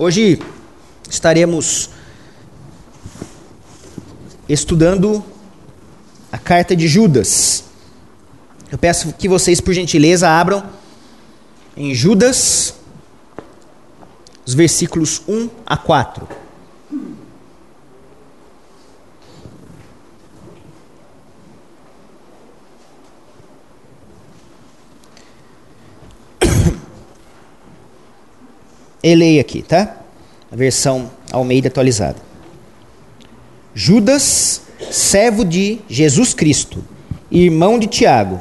Hoje estaremos estudando a carta de Judas. Eu peço que vocês, por gentileza, abram em Judas, os versículos 1 a 4. Eu leio aqui, tá? A versão Almeida atualizada. Judas, servo de Jesus Cristo, irmão de Tiago,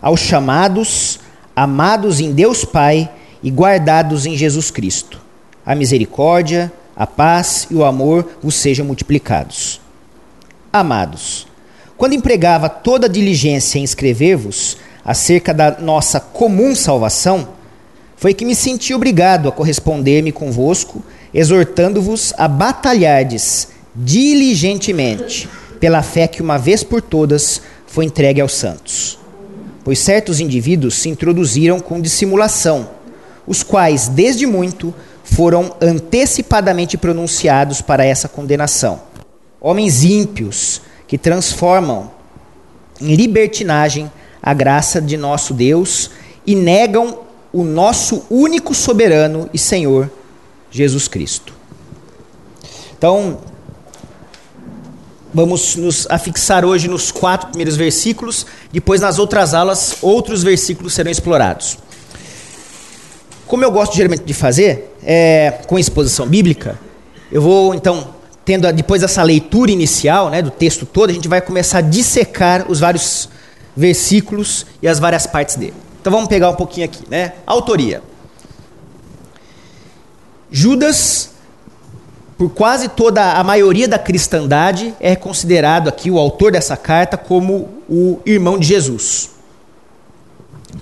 aos chamados, amados em Deus Pai e guardados em Jesus Cristo. A misericórdia, a paz e o amor vos sejam multiplicados. Amados, quando empregava toda a diligência em escrever-vos acerca da nossa comum salvação, foi que me senti obrigado a corresponder-me convosco, exortando-vos a batalhardes diligentemente pela fé que uma vez por todas foi entregue aos santos. Pois certos indivíduos se introduziram com dissimulação, os quais, desde muito, foram antecipadamente pronunciados para essa condenação. Homens ímpios que transformam em libertinagem a graça de nosso Deus e negam o nosso único soberano e Senhor, Jesus Cristo. Então, vamos nos afixar hoje nos quatro primeiros versículos, depois nas outras aulas, outros versículos serão explorados. Como eu gosto geralmente de fazer, é, com exposição bíblica, eu vou então, tendo depois dessa leitura inicial né, do texto todo, a gente vai começar a dissecar os vários versículos e as várias partes dele. Então vamos pegar um pouquinho aqui, né? Autoria. Judas, por quase toda a maioria da cristandade, é considerado aqui o autor dessa carta como o irmão de Jesus.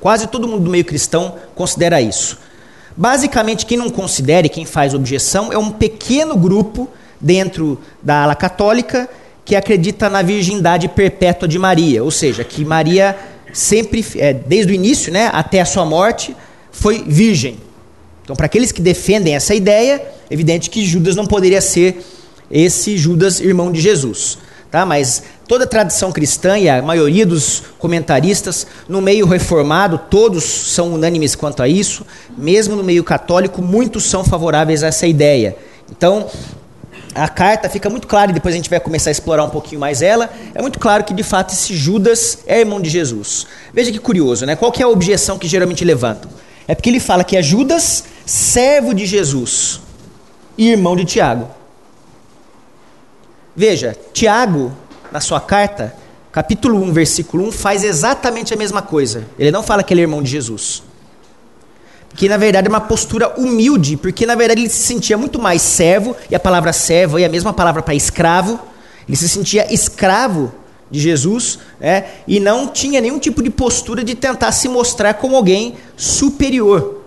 Quase todo mundo do meio cristão considera isso. Basicamente, quem não considera e quem faz objeção é um pequeno grupo dentro da ala católica que acredita na virgindade perpétua de Maria, ou seja, que Maria sempre, é, desde o início né, até a sua morte, foi virgem. Então, para aqueles que defendem essa ideia, é evidente que Judas não poderia ser esse Judas irmão de Jesus. Tá? Mas toda a tradição cristã e a maioria dos comentaristas, no meio reformado, todos são unânimes quanto a isso, mesmo no meio católico, muitos são favoráveis a essa ideia. Então, a carta fica muito claro, e depois a gente vai começar a explorar um pouquinho mais ela, é muito claro que de fato esse Judas é irmão de Jesus. Veja que curioso, né? Qual que é a objeção que geralmente levantam? É porque ele fala que é Judas, servo de Jesus, e irmão de Tiago. Veja, Tiago, na sua carta, capítulo 1, versículo 1, faz exatamente a mesma coisa. Ele não fala que ele é irmão de Jesus que na verdade é uma postura humilde, porque na verdade ele se sentia muito mais servo, e a palavra servo é a mesma palavra para escravo, ele se sentia escravo de Jesus, né, e não tinha nenhum tipo de postura de tentar se mostrar como alguém superior,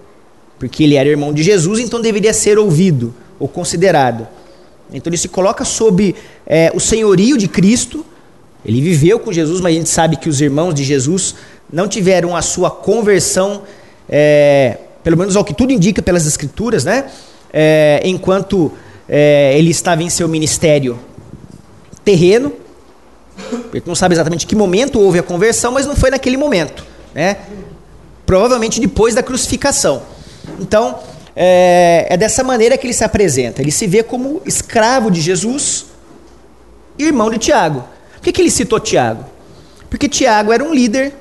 porque ele era irmão de Jesus, então deveria ser ouvido ou considerado. Então ele se coloca sob é, o senhorio de Cristo, ele viveu com Jesus, mas a gente sabe que os irmãos de Jesus não tiveram a sua conversão é, pelo menos ao que tudo indica pelas escrituras, né? É, enquanto é, ele estava em seu ministério terreno, ele não sabe exatamente que momento houve a conversão, mas não foi naquele momento, né? Provavelmente depois da crucificação. Então, é, é dessa maneira que ele se apresenta. Ele se vê como escravo de Jesus, irmão de Tiago. Por que, que ele citou Tiago? Porque Tiago era um líder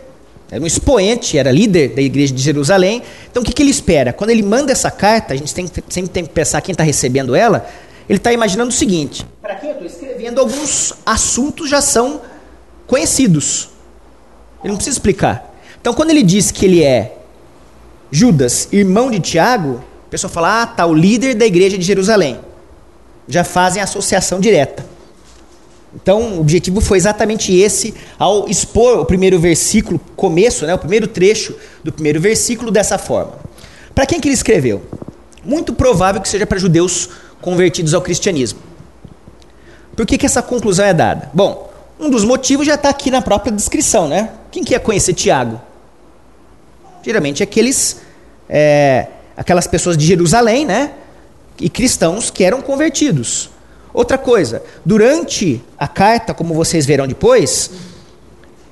era um expoente, era líder da igreja de Jerusalém. Então o que, que ele espera? Quando ele manda essa carta, a gente tem, sempre tem que pensar quem está recebendo ela, ele está imaginando o seguinte: para quem eu estou escrevendo, alguns assuntos já são conhecidos. Ele não precisa explicar. Então quando ele diz que ele é Judas, irmão de Tiago, a pessoa fala, ah, tá, o líder da igreja de Jerusalém. Já fazem associação direta. Então, o objetivo foi exatamente esse ao expor o primeiro versículo, começo, né, o primeiro trecho do primeiro versículo dessa forma. Para quem que ele escreveu? Muito provável que seja para judeus convertidos ao cristianismo. Por que, que essa conclusão é dada? Bom, um dos motivos já está aqui na própria descrição, né? Quem quer conhecer Tiago? Geralmente aqueles, é, aquelas pessoas de Jerusalém, né? e cristãos que eram convertidos. Outra coisa, durante a carta, como vocês verão depois,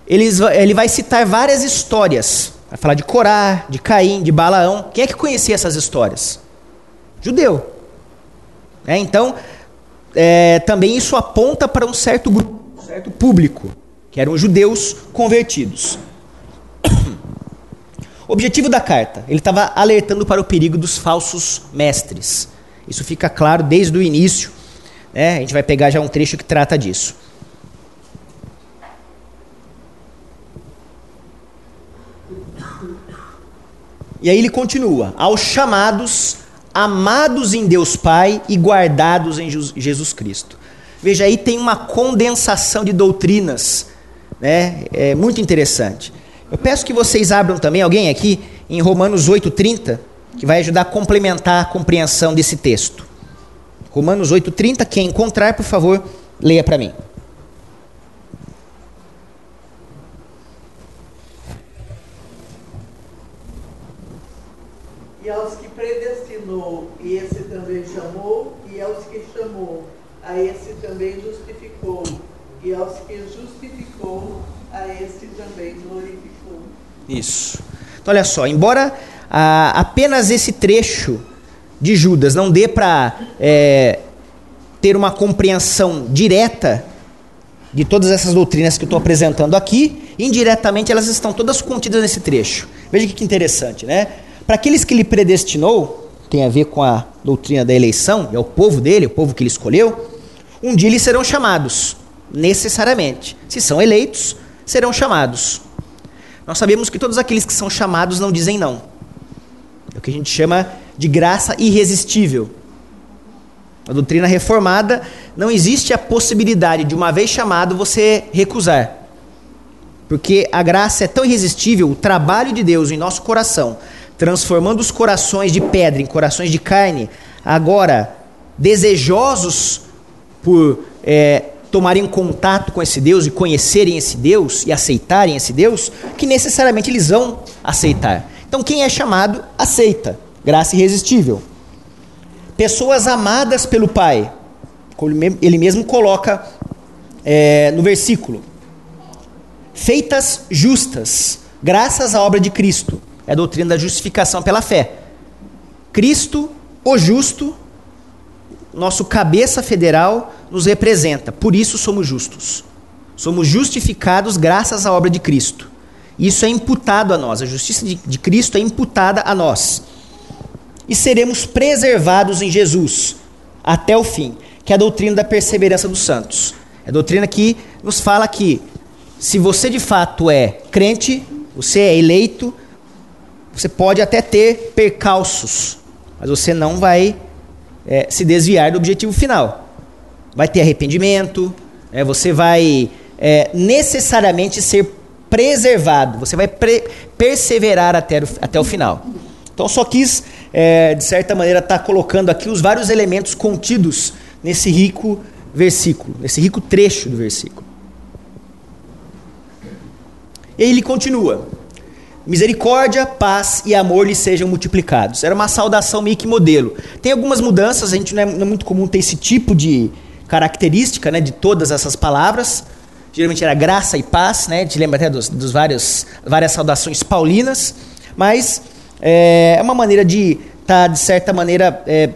eles, ele vai citar várias histórias. Vai falar de Corá, de Caim, de Balaão. Quem é que conhecia essas histórias? Judeu. É, então, é, também isso aponta para um certo grupo, um certo público, que eram judeus convertidos. Objetivo da carta, ele estava alertando para o perigo dos falsos mestres. Isso fica claro desde o início. Né? A gente vai pegar já um trecho que trata disso. E aí ele continua: aos chamados, amados em Deus Pai e guardados em Jesus Cristo. Veja aí, tem uma condensação de doutrinas, né? É muito interessante. Eu peço que vocês abram também, alguém aqui, em Romanos 8,30, que vai ajudar a complementar a compreensão desse texto. Romanos 8,30, quem encontrar, por favor, leia para mim. E aos que predestinou, e esse também chamou, e aos que chamou, a esse também justificou, e aos que justificou, a esse também glorificou. Isso. Então, olha só, embora ah, apenas esse trecho de Judas não dê para é, ter uma compreensão direta de todas essas doutrinas que eu estou apresentando aqui, indiretamente elas estão todas contidas nesse trecho. Veja que interessante, né? Para aqueles que ele predestinou, tem a ver com a doutrina da eleição, é o povo dele, o povo que ele escolheu, um dia eles serão chamados, necessariamente. Se são eleitos, serão chamados. Nós sabemos que todos aqueles que são chamados não dizem não. É o que a gente chama de graça irresistível. Na doutrina reformada, não existe a possibilidade de, uma vez chamado, você recusar. Porque a graça é tão irresistível, o trabalho de Deus em nosso coração, transformando os corações de pedra em corações de carne, agora desejosos por é, tomarem contato com esse Deus e conhecerem esse Deus e aceitarem esse Deus, que necessariamente eles vão aceitar. Então, quem é chamado, aceita. Graça irresistível. Pessoas amadas pelo Pai. Ele mesmo coloca é, no versículo. Feitas justas, graças à obra de Cristo. É a doutrina da justificação pela fé. Cristo, o justo, nosso cabeça federal, nos representa. Por isso somos justos. Somos justificados graças à obra de Cristo. Isso é imputado a nós. A justiça de, de Cristo é imputada a nós. E seremos preservados em Jesus até o fim, que é a doutrina da perseverança dos santos. É a doutrina que nos fala que se você de fato é crente, você é eleito, você pode até ter percalços, mas você não vai é, se desviar do objetivo final vai ter arrependimento, é, você vai é, necessariamente ser preservado, você vai perseverar até o, até o final. Então, só quis, é, de certa maneira, estar tá colocando aqui os vários elementos contidos nesse rico versículo, nesse rico trecho do versículo. E ele continua: Misericórdia, paz e amor lhe sejam multiplicados. Era uma saudação meio que modelo. Tem algumas mudanças, a gente não é, não é muito comum ter esse tipo de, característica né, de todas essas palavras. Geralmente era graça e paz, né? Gente lembra até dos, dos vários, várias saudações paulinas. Mas é, é uma maneira de estar, tá, de certa maneira, é,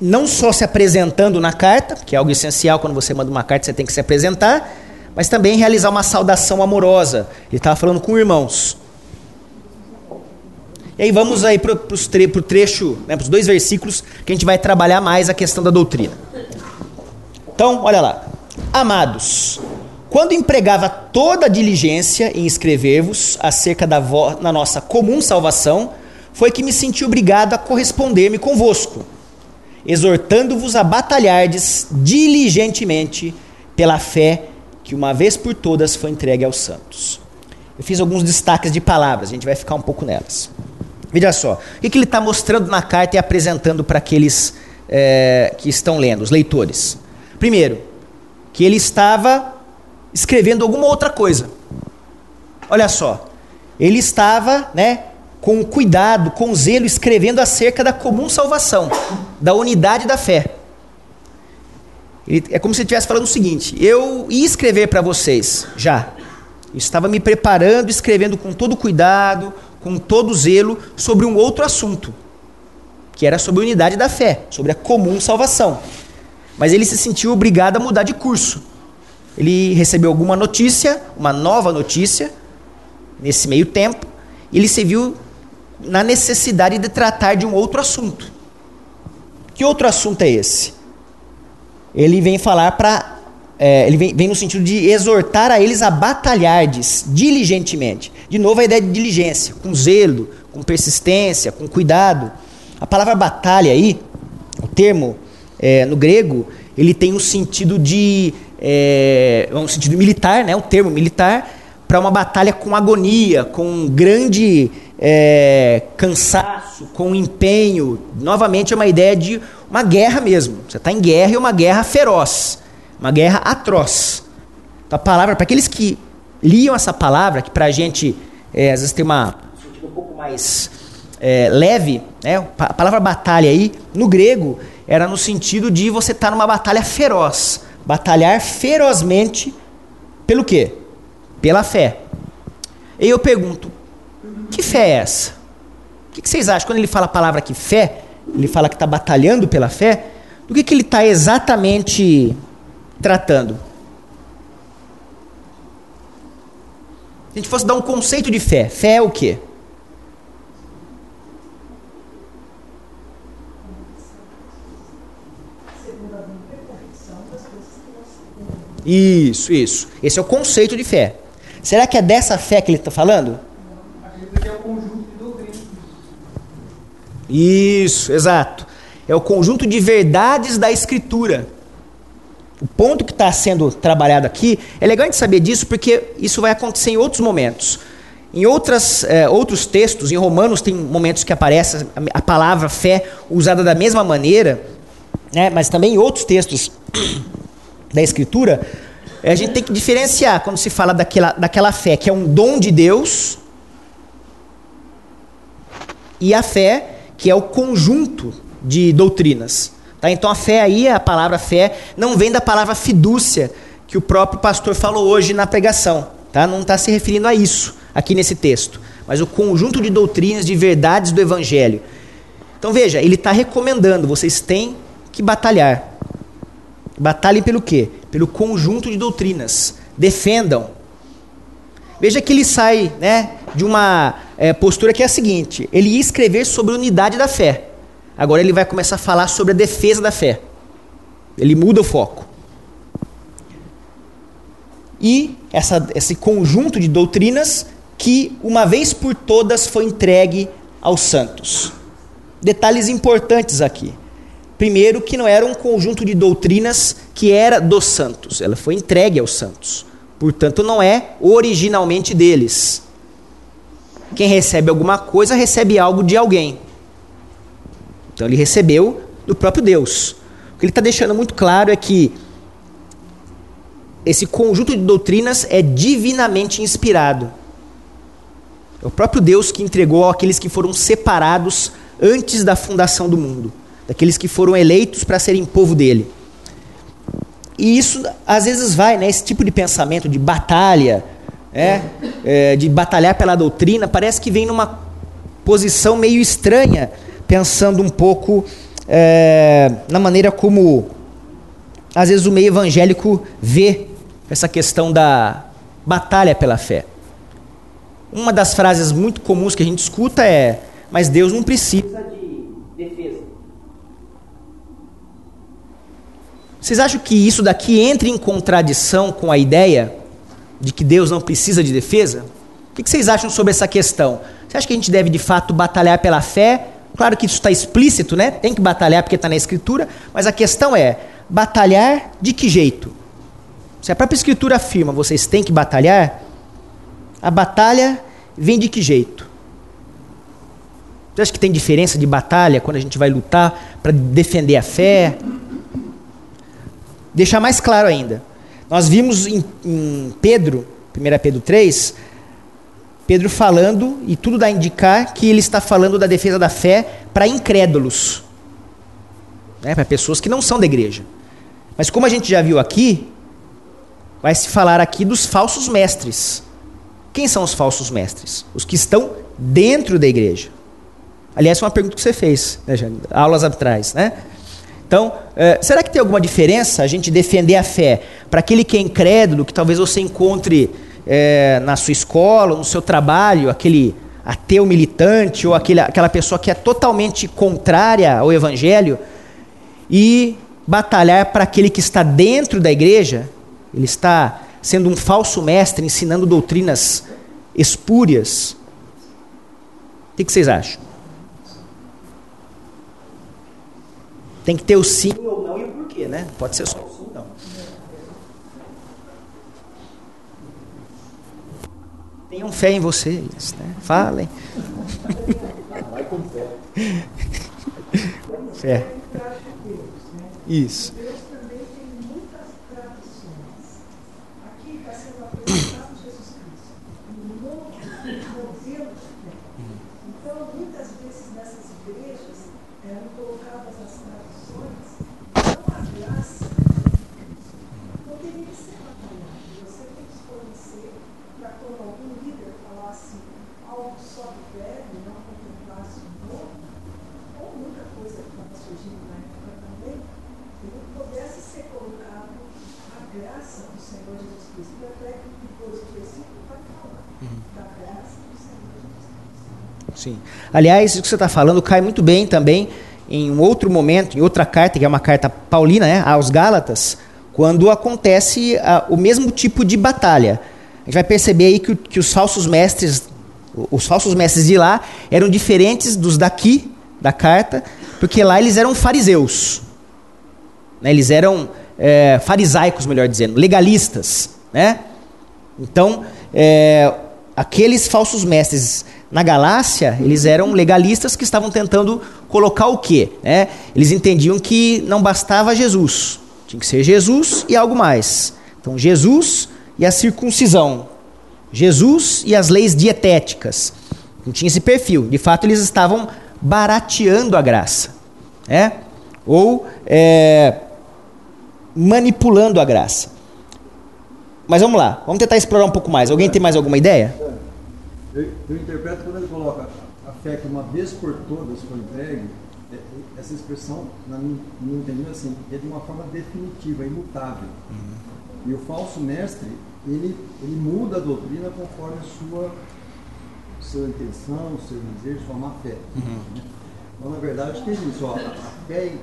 não só se apresentando na carta, que é algo essencial quando você manda uma carta, você tem que se apresentar, mas também realizar uma saudação amorosa. Ele estava falando com irmãos. E aí vamos aí para o tre trecho, né, para os dois versículos, que a gente vai trabalhar mais a questão da doutrina. Então, olha lá. Amados, quando empregava toda a diligência em escrever-vos acerca da, na nossa comum salvação, foi que me senti obrigado a corresponder-me convosco, exortando-vos a batalhardes diligentemente pela fé que uma vez por todas foi entregue aos santos. Eu fiz alguns destaques de palavras, a gente vai ficar um pouco nelas. Veja só, o que ele está mostrando na carta e apresentando para aqueles é, que estão lendo, os leitores. Primeiro, que ele estava escrevendo alguma outra coisa. Olha só, ele estava, né, com cuidado, com zelo, escrevendo acerca da comum salvação, da unidade da fé. Ele, é como se ele estivesse falando o seguinte: eu ia escrever para vocês já. Eu estava me preparando, escrevendo com todo cuidado, com todo zelo, sobre um outro assunto, que era sobre a unidade da fé, sobre a comum salvação. Mas ele se sentiu obrigado a mudar de curso. Ele recebeu alguma notícia, uma nova notícia, nesse meio tempo, e ele se viu na necessidade de tratar de um outro assunto. Que outro assunto é esse? Ele vem falar para. É, ele vem, vem, no sentido de exortar a eles a batalhardes diligentemente. De novo, a ideia de diligência, com zelo, com persistência, com cuidado. A palavra batalha aí, o termo é, no grego, ele tem um sentido de. É, um sentido militar, né, um termo militar, para uma batalha com agonia, com grande é, cansaço, com empenho. Novamente é uma ideia de uma guerra mesmo. Você está em guerra e uma guerra feroz, uma guerra atroz. Então, a palavra, para aqueles que liam essa palavra, que para a gente é, às vezes tem uma um pouco mais é, leve, né? a palavra batalha aí, no grego, era no sentido de você estar tá numa batalha feroz. Batalhar ferozmente pelo quê? Pela fé. E eu pergunto, que fé é essa? O que, vocês acham? Quando ele fala a palavra aqui, fé, ele fala que está batalhando pela fé, do que, que ele está exatamente tratando? Se a gente fosse dar um conceito de fé, fé é o quê? Isso, isso. Esse é o conceito de fé. Será que é dessa fé que ele está falando? Acredito que é o conjunto de doutrinas. Isso, exato. É o conjunto de verdades da Escritura. O ponto que está sendo trabalhado aqui, é legal a gente saber disso porque isso vai acontecer em outros momentos. Em outras, eh, outros textos, em Romanos tem momentos que aparece a, a palavra fé usada da mesma maneira, né? mas também em outros textos da Escritura, a gente tem que diferenciar quando se fala daquela, daquela fé que é um dom de Deus e a fé que é o conjunto de doutrinas. Tá? Então a fé aí, a palavra fé, não vem da palavra fidúcia que o próprio pastor falou hoje na pregação. Tá? Não está se referindo a isso aqui nesse texto, mas o conjunto de doutrinas, de verdades do Evangelho. Então veja, ele está recomendando, vocês têm que batalhar. Batalhem pelo quê? Pelo conjunto de doutrinas. Defendam. Veja que ele sai né, de uma é, postura que é a seguinte: ele ia escrever sobre a unidade da fé. Agora ele vai começar a falar sobre a defesa da fé. Ele muda o foco. E essa, esse conjunto de doutrinas que, uma vez por todas, foi entregue aos santos. Detalhes importantes aqui. Primeiro, que não era um conjunto de doutrinas que era dos santos, ela foi entregue aos santos. Portanto, não é originalmente deles. Quem recebe alguma coisa recebe algo de alguém. Então, ele recebeu do próprio Deus. O que ele está deixando muito claro é que esse conjunto de doutrinas é divinamente inspirado. É o próprio Deus que entregou àqueles que foram separados antes da fundação do mundo daqueles que foram eleitos para serem povo dele. E isso às vezes vai, né? Esse tipo de pensamento de batalha, é, é, de batalhar pela doutrina, parece que vem numa posição meio estranha, pensando um pouco é, na maneira como às vezes o meio evangélico vê essa questão da batalha pela fé. Uma das frases muito comuns que a gente escuta é: mas Deus não precisa Vocês acham que isso daqui entra em contradição com a ideia de que Deus não precisa de defesa? O que vocês acham sobre essa questão? Você acha que a gente deve de fato batalhar pela fé? Claro que isso está explícito, né? Tem que batalhar porque está na Escritura, mas a questão é: batalhar de que jeito? Se a própria Escritura afirma vocês têm que batalhar, a batalha vem de que jeito? Você acha que tem diferença de batalha quando a gente vai lutar para defender a fé? deixar mais claro ainda. Nós vimos em, em Pedro, 1 Pedro 3, Pedro falando, e tudo dá a indicar que ele está falando da defesa da fé para incrédulos, né, para pessoas que não são da igreja. Mas como a gente já viu aqui, vai se falar aqui dos falsos mestres. Quem são os falsos mestres? Os que estão dentro da igreja. Aliás, foi uma pergunta que você fez, né, aulas atrás, né? Então, é, será que tem alguma diferença a gente defender a fé para aquele que é incrédulo, que talvez você encontre é, na sua escola, no seu trabalho, aquele ateu militante ou aquele, aquela pessoa que é totalmente contrária ao evangelho, e batalhar para aquele que está dentro da igreja, ele está sendo um falso mestre, ensinando doutrinas espúrias. O que, que vocês acham? Tem que ter o sim ou não e o porquê, né? Pode ser só o sim ou não. Tenham fé em vocês, né? Falem. Vai com fé. Fé. Isso. Sim. Aliás, isso que você está falando cai muito bem também em um outro momento, em outra carta, que é uma carta paulina, né, aos Gálatas, quando acontece a, o mesmo tipo de batalha. A gente vai perceber aí que, que os falsos mestres, os falsos mestres de lá eram diferentes dos daqui, da carta, porque lá eles eram fariseus. Né, eles eram é, farisaicos, melhor dizendo, legalistas. Né? Então, é, aqueles falsos mestres na Galácia, eles eram legalistas que estavam tentando colocar o quê? Né? Eles entendiam que não bastava Jesus, tinha que ser Jesus e algo mais. Então, Jesus e a circuncisão, Jesus e as leis dietéticas. Não tinha esse perfil. De fato, eles estavam barateando a graça, né? ou é, manipulando a graça. Mas vamos lá, vamos tentar explorar um pouco mais. Alguém tem mais alguma ideia? Eu, eu interpreto quando ele coloca a fé que uma vez por todas foi entregue, é, é, essa expressão, na minha, entendimento, assim, é de uma forma definitiva, imutável. Uhum. E o falso mestre, ele, ele muda a doutrina conforme a sua, sua intenção, seu desejo, sua má fé. Uhum. Então, na verdade, tem isso. Ó, a fé em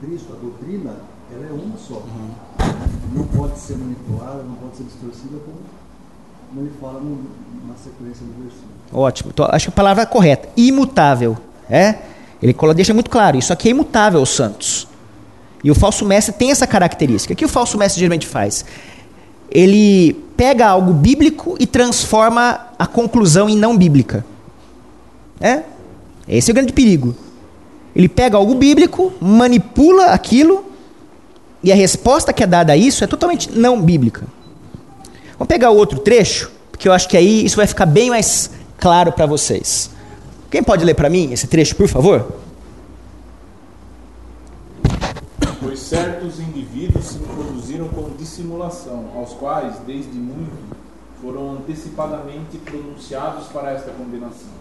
Cristo, a doutrina, ela é uma só. Uhum. Não pode ser manipulada, não pode ser distorcida como no, na sequência do versículo. Ótimo. Então, acho que a palavra é correta. Imutável. É? Ele deixa muito claro. Isso aqui é imutável santos. E o falso mestre tem essa característica. O que o falso mestre geralmente faz? Ele pega algo bíblico e transforma a conclusão em não bíblica. É? Esse é o grande perigo. Ele pega algo bíblico, manipula aquilo, e a resposta que é dada a isso é totalmente não bíblica. Vamos pegar o outro trecho, porque eu acho que aí isso vai ficar bem mais claro para vocês. Quem pode ler para mim esse trecho, por favor? Pois certos indivíduos se introduziram com dissimulação, aos quais, desde muito, foram antecipadamente pronunciados para esta condenação.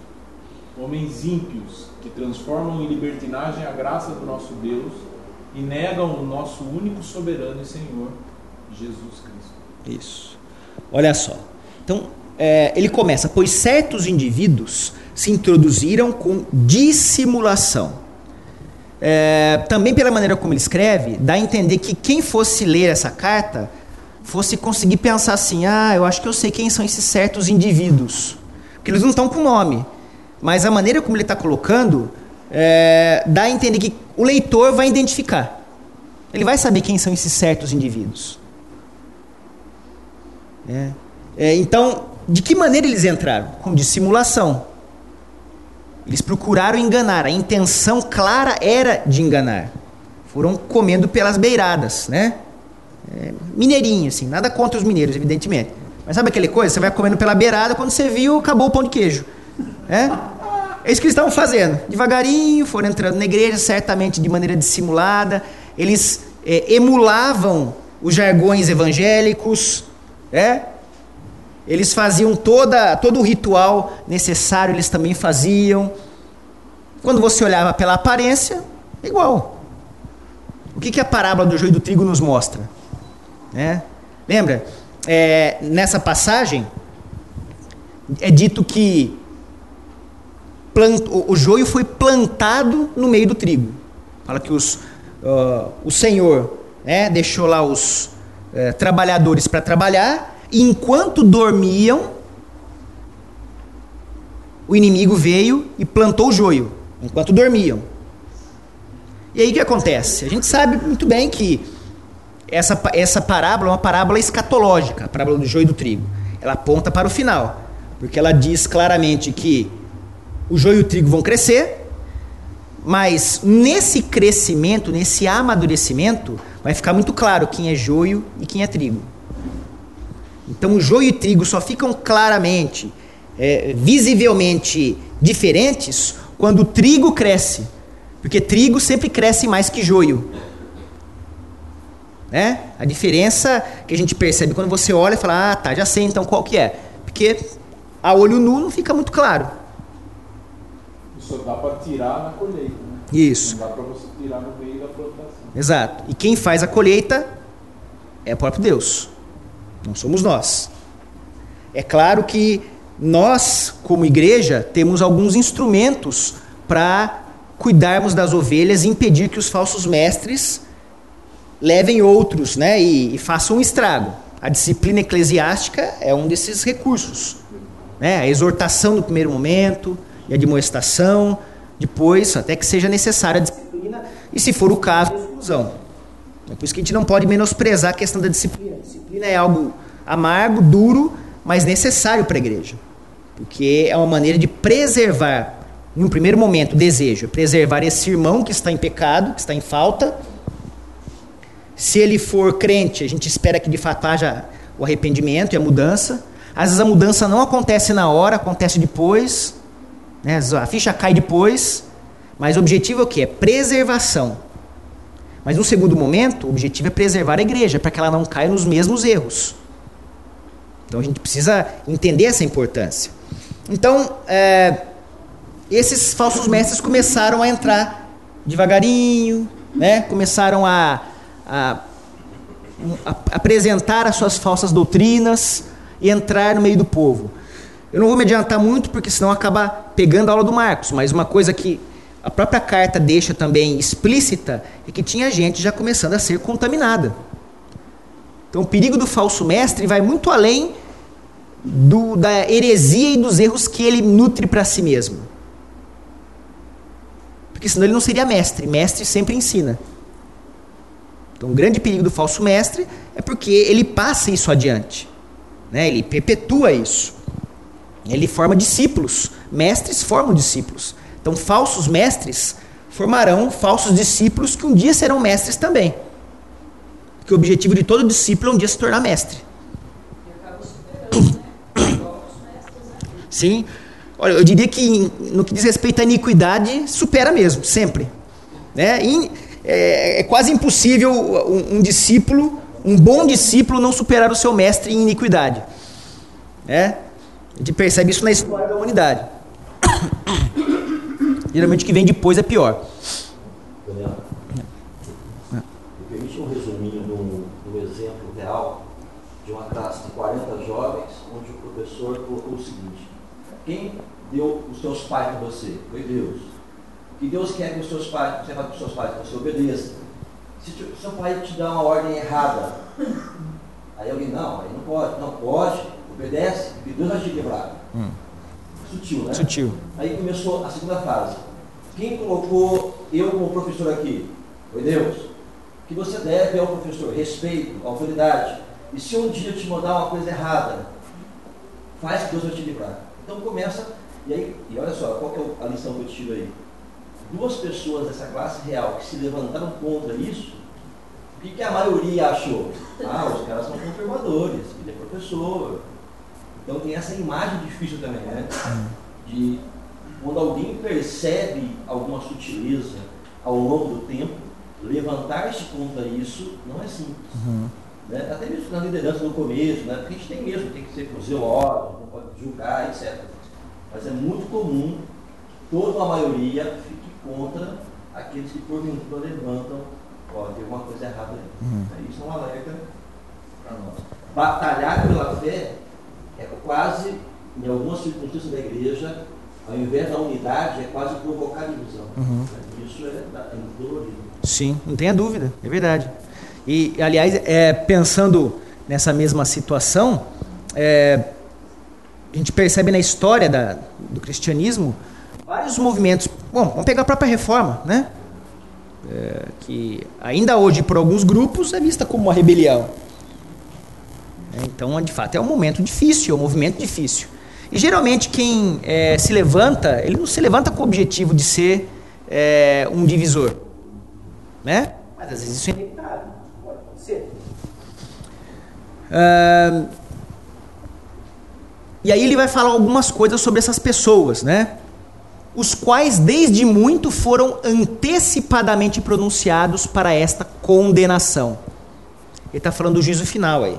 Homens ímpios que transformam em libertinagem a graça do nosso Deus e negam o nosso único soberano e Senhor, Jesus Cristo. Isso. Olha só. Então, é, ele começa, pois certos indivíduos se introduziram com dissimulação. É, também pela maneira como ele escreve, dá a entender que quem fosse ler essa carta fosse conseguir pensar assim: ah, eu acho que eu sei quem são esses certos indivíduos. Porque eles não estão com nome. Mas a maneira como ele está colocando é, dá a entender que o leitor vai identificar. Ele vai saber quem são esses certos indivíduos. É. É, então, de que maneira eles entraram? Com dissimulação. Eles procuraram enganar. A intenção clara era de enganar. Foram comendo pelas beiradas, né? É, mineirinho, assim. Nada contra os mineiros, evidentemente. Mas sabe aquele coisa? Você vai comendo pela beirada, quando você viu, acabou o pão de queijo. É? É isso que eles estavam fazendo. Devagarinho, foram entrando na igreja, certamente de maneira dissimulada. Eles é, emulavam os jargões evangélicos. É? Eles faziam toda, todo o ritual necessário, eles também faziam. Quando você olhava pela aparência, igual. O que, que a parábola do joio do trigo nos mostra? É? Lembra? É, nessa passagem, é dito que plant, o, o, joio foi plantado no meio do trigo. Fala que os, uh, o Senhor né, deixou lá os uh, trabalhadores para trabalhar enquanto dormiam, o inimigo veio e plantou o joio, enquanto dormiam. E aí o que acontece? A gente sabe muito bem que essa, essa parábola é uma parábola escatológica, a parábola do joio e do trigo. Ela aponta para o final, porque ela diz claramente que o joio e o trigo vão crescer, mas nesse crescimento, nesse amadurecimento, vai ficar muito claro quem é joio e quem é trigo. Então joio e trigo só ficam claramente, é, visivelmente diferentes quando o trigo cresce. Porque trigo sempre cresce mais que joio. Né? A diferença que a gente percebe quando você olha e fala, ah, tá, já sei então qual que é. Porque a olho nu não fica muito claro. Isso dá para tirar na colheita, né? Isso. Não dá para você tirar no meio da plantação. Exato. E quem faz a colheita é o próprio Deus. Não somos nós. É claro que nós, como igreja, temos alguns instrumentos para cuidarmos das ovelhas e impedir que os falsos mestres levem outros né, e, e façam um estrago. A disciplina eclesiástica é um desses recursos. Né? A exortação no primeiro momento e admoestação, depois, até que seja necessária a disciplina, e se for o caso, a exclusão. É por isso que a gente não pode menosprezar a questão da disciplina. A disciplina é algo amargo, duro, mas necessário para a igreja. Porque é uma maneira de preservar, em um primeiro momento, o desejo, preservar esse irmão que está em pecado, que está em falta. Se ele for crente, a gente espera que de fato haja o arrependimento e a mudança. Às vezes a mudança não acontece na hora, acontece depois. Né? A ficha cai depois. Mas o objetivo é o que? É preservação. Mas no segundo momento, o objetivo é preservar a igreja, para que ela não caia nos mesmos erros. Então a gente precisa entender essa importância. Então, é, esses falsos mestres começaram a entrar devagarinho, né? começaram a, a, a apresentar as suas falsas doutrinas e entrar no meio do povo. Eu não vou me adiantar muito, porque senão acaba pegando a aula do Marcos, mas uma coisa que a própria carta deixa também explícita é que tinha gente já começando a ser contaminada. Então o perigo do falso mestre vai muito além do, da heresia e dos erros que ele nutre para si mesmo. Porque senão ele não seria mestre. Mestre sempre ensina. Então o grande perigo do falso mestre é porque ele passa isso adiante. Né? Ele perpetua isso. Ele forma discípulos. Mestres formam discípulos. Então, falsos mestres formarão falsos discípulos que um dia serão mestres também. Porque o objetivo de todo discípulo é um dia se tornar mestre. Sim. Olha, eu diria que no que diz respeito à iniquidade, supera mesmo, sempre. Né? é, é, quase impossível um, um, discípulo, um bom discípulo, não superar o seu mestre em iniquidade. Né? A gente percebe isso na história da humanidade. Geralmente o que vem depois é pior. Daniel, me permite um resuminho do, exemplo real de uma classe de 40 jovens, onde o professor colocou o seguinte: quem deu os seus pais para você? Foi Deus. Que Deus quer que os seus pais, você faz para os seus pais, que você obedeça. Se o seu pai te dá uma ordem errada, aí alguém, não, aí não pode, não pode, obedece, porque Deus vai te quebrar. Hum. Sutil, né? Sutil. Aí começou a segunda fase. Quem colocou eu como professor aqui? Foi Deus. Que você deve ao professor respeito, autoridade. E se um dia te mandar uma coisa errada, faz que Deus vai te livrar. Então começa, e aí, e olha só, qual que é a lição que eu tiro aí? Duas pessoas dessa classe real que se levantaram contra isso, o que, que a maioria achou? Ah, os caras são confirmadores, ele é professor, Então tem essa imagem difícil também, né? De quando alguém percebe alguma sutileza ao longo do tempo, levantar-se contra isso não é simples. Uhum. Né? Até mesmo na liderança no começo, né? porque a gente tem mesmo, tem que ser zeloso, não pode julgar, etc. Mas é muito comum que toda a maioria fique contra aqueles que porventura levantam, ó, tem alguma coisa errada aí. Uhum. Isso é um alerta para nós. Batalhar pela fé quase, em algumas circunstâncias da igreja, ao invés da unidade, é quase provocar divisão. Uhum. Isso é, é dolorido. Sim, não tenha dúvida, é verdade. E, aliás, é, pensando nessa mesma situação, é, a gente percebe na história da, do cristianismo vários movimentos. Bom, vamos pegar a própria reforma, né? É, que ainda hoje, por alguns grupos, é vista como uma rebelião. É, então, de fato, é um momento difícil, é um movimento difícil. E geralmente quem é, se levanta, ele não se levanta com o objetivo de ser é, um divisor. Né? Mas às vezes isso é inevitável. Pode acontecer. E aí ele vai falar algumas coisas sobre essas pessoas, né? Os quais desde muito foram antecipadamente pronunciados para esta condenação. Ele está falando do juízo final aí.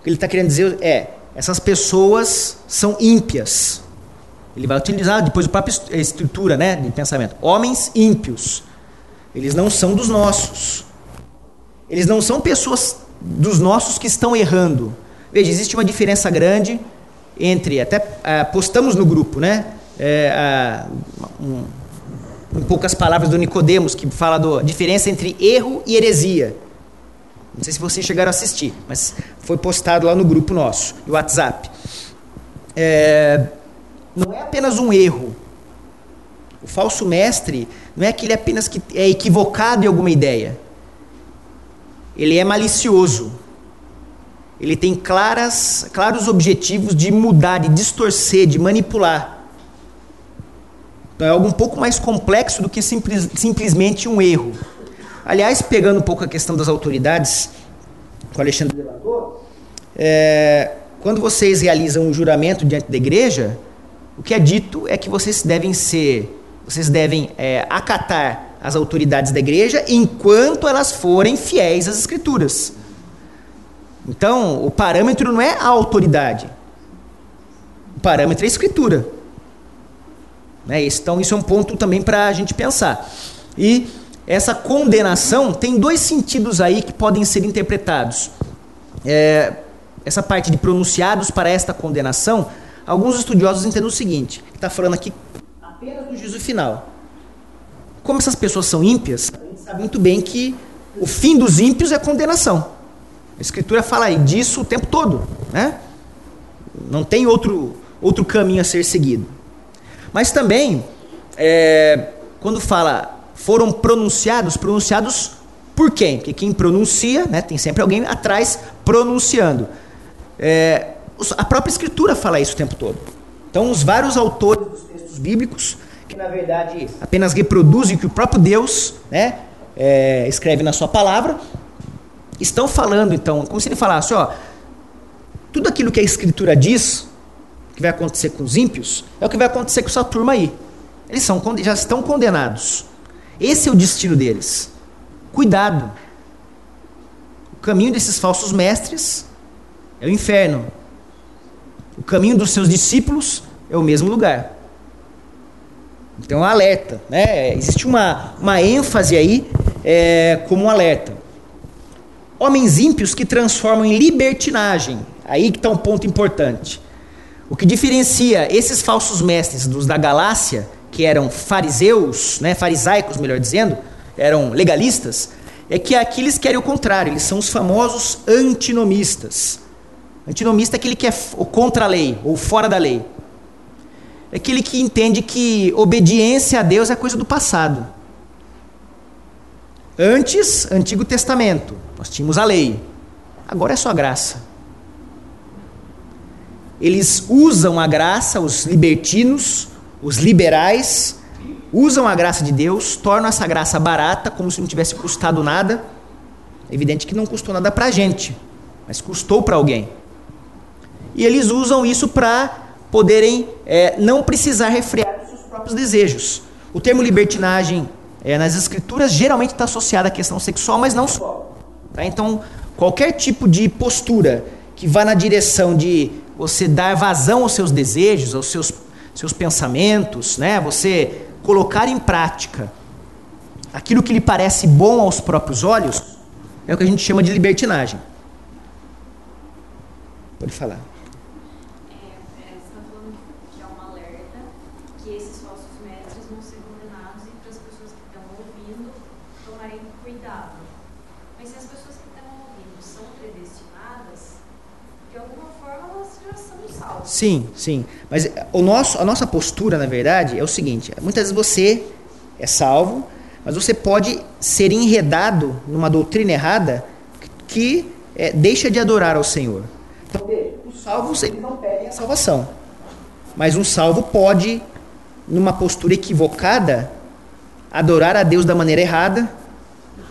O que ele está querendo dizer é: essas pessoas são ímpias. Ele vai utilizar depois a própria estrutura né, de pensamento. Homens ímpios. Eles não são dos nossos. Eles não são pessoas dos nossos que estão errando. Veja, existe uma diferença grande entre, até ah, postamos no grupo, né? É, um, em poucas palavras do Nicodemos, que fala da diferença entre erro e heresia. Não sei se vocês chegaram a assistir, mas foi postado lá no grupo nosso, no WhatsApp. É, não é apenas um erro. O falso mestre não é aquele apenas que é equivocado em alguma ideia. Ele é malicioso. Ele tem claras, claros objetivos de mudar, de distorcer, de manipular. Então é algo um pouco mais complexo do que simples, simplesmente um erro. Aliás, pegando um pouco a questão das autoridades, que o Alexandre levantou, é, quando vocês realizam um juramento diante da igreja, o que é dito é que vocês devem ser, vocês devem é, acatar as autoridades da igreja enquanto elas forem fiéis às escrituras. Então, o parâmetro não é a autoridade. O parâmetro é a escritura. Né? Então, isso é um ponto também para a gente pensar. E essa condenação tem dois sentidos aí que podem ser interpretados. É, essa parte de pronunciados para esta condenação, alguns estudiosos entendem o seguinte: está falando aqui apenas do juízo final. Como essas pessoas são ímpias, a gente sabe muito bem que o fim dos ímpios é condenação. A Escritura fala disso o tempo todo, né? Não tem outro, outro caminho a ser seguido. Mas também, é, quando fala foram pronunciados, pronunciados por quem? Porque quem pronuncia, né, tem sempre alguém atrás pronunciando. É, a própria Escritura fala isso o tempo todo. Então, os vários autores dos textos bíblicos, que na verdade apenas reproduzem o que o próprio Deus né, é, escreve na sua palavra, estão falando, então, como se ele falasse: ó, tudo aquilo que a Escritura diz que vai acontecer com os ímpios é o que vai acontecer com essa turma aí. Eles são, já estão condenados. Esse é o destino deles. Cuidado. O caminho desses falsos mestres é o inferno. O caminho dos seus discípulos é o mesmo lugar. Então, alerta. Né? Existe uma, uma ênfase aí é, como um alerta. Homens ímpios que transformam em libertinagem. Aí que está um ponto importante. O que diferencia esses falsos mestres dos da Galácia, que eram fariseus, né, farisaicos, melhor dizendo, eram legalistas, é que aqui eles querem o contrário, eles são os famosos antinomistas. Antinomista é aquele que é contra a lei, ou fora da lei. É aquele que entende que obediência a Deus é coisa do passado. Antes, Antigo Testamento, nós tínhamos a lei. Agora é só graça. Eles usam a graça, os libertinos, os liberais, usam a graça de Deus, tornam essa graça barata, como se não tivesse custado nada. É evidente que não custou nada para a gente, mas custou para alguém. e eles usam isso para poderem é, não precisar refrear os seus próprios desejos. O termo libertinagem é, nas escrituras geralmente está associado à questão sexual, mas não só. Tá? Então, qualquer tipo de postura que vá na direção de você dar vazão aos seus desejos, aos seus, seus pensamentos, né? você colocar em prática aquilo que lhe parece bom aos próprios olhos, é o que a gente chama de libertinagem. Pode falar. Sim, sim. Mas o nosso, a nossa postura, na verdade, é o seguinte: muitas vezes você é salvo, mas você pode ser enredado numa doutrina errada que é, deixa de adorar ao Senhor. Então, os salvos eles não pedem a salvação. Mas um salvo pode, numa postura equivocada, adorar a Deus da maneira errada,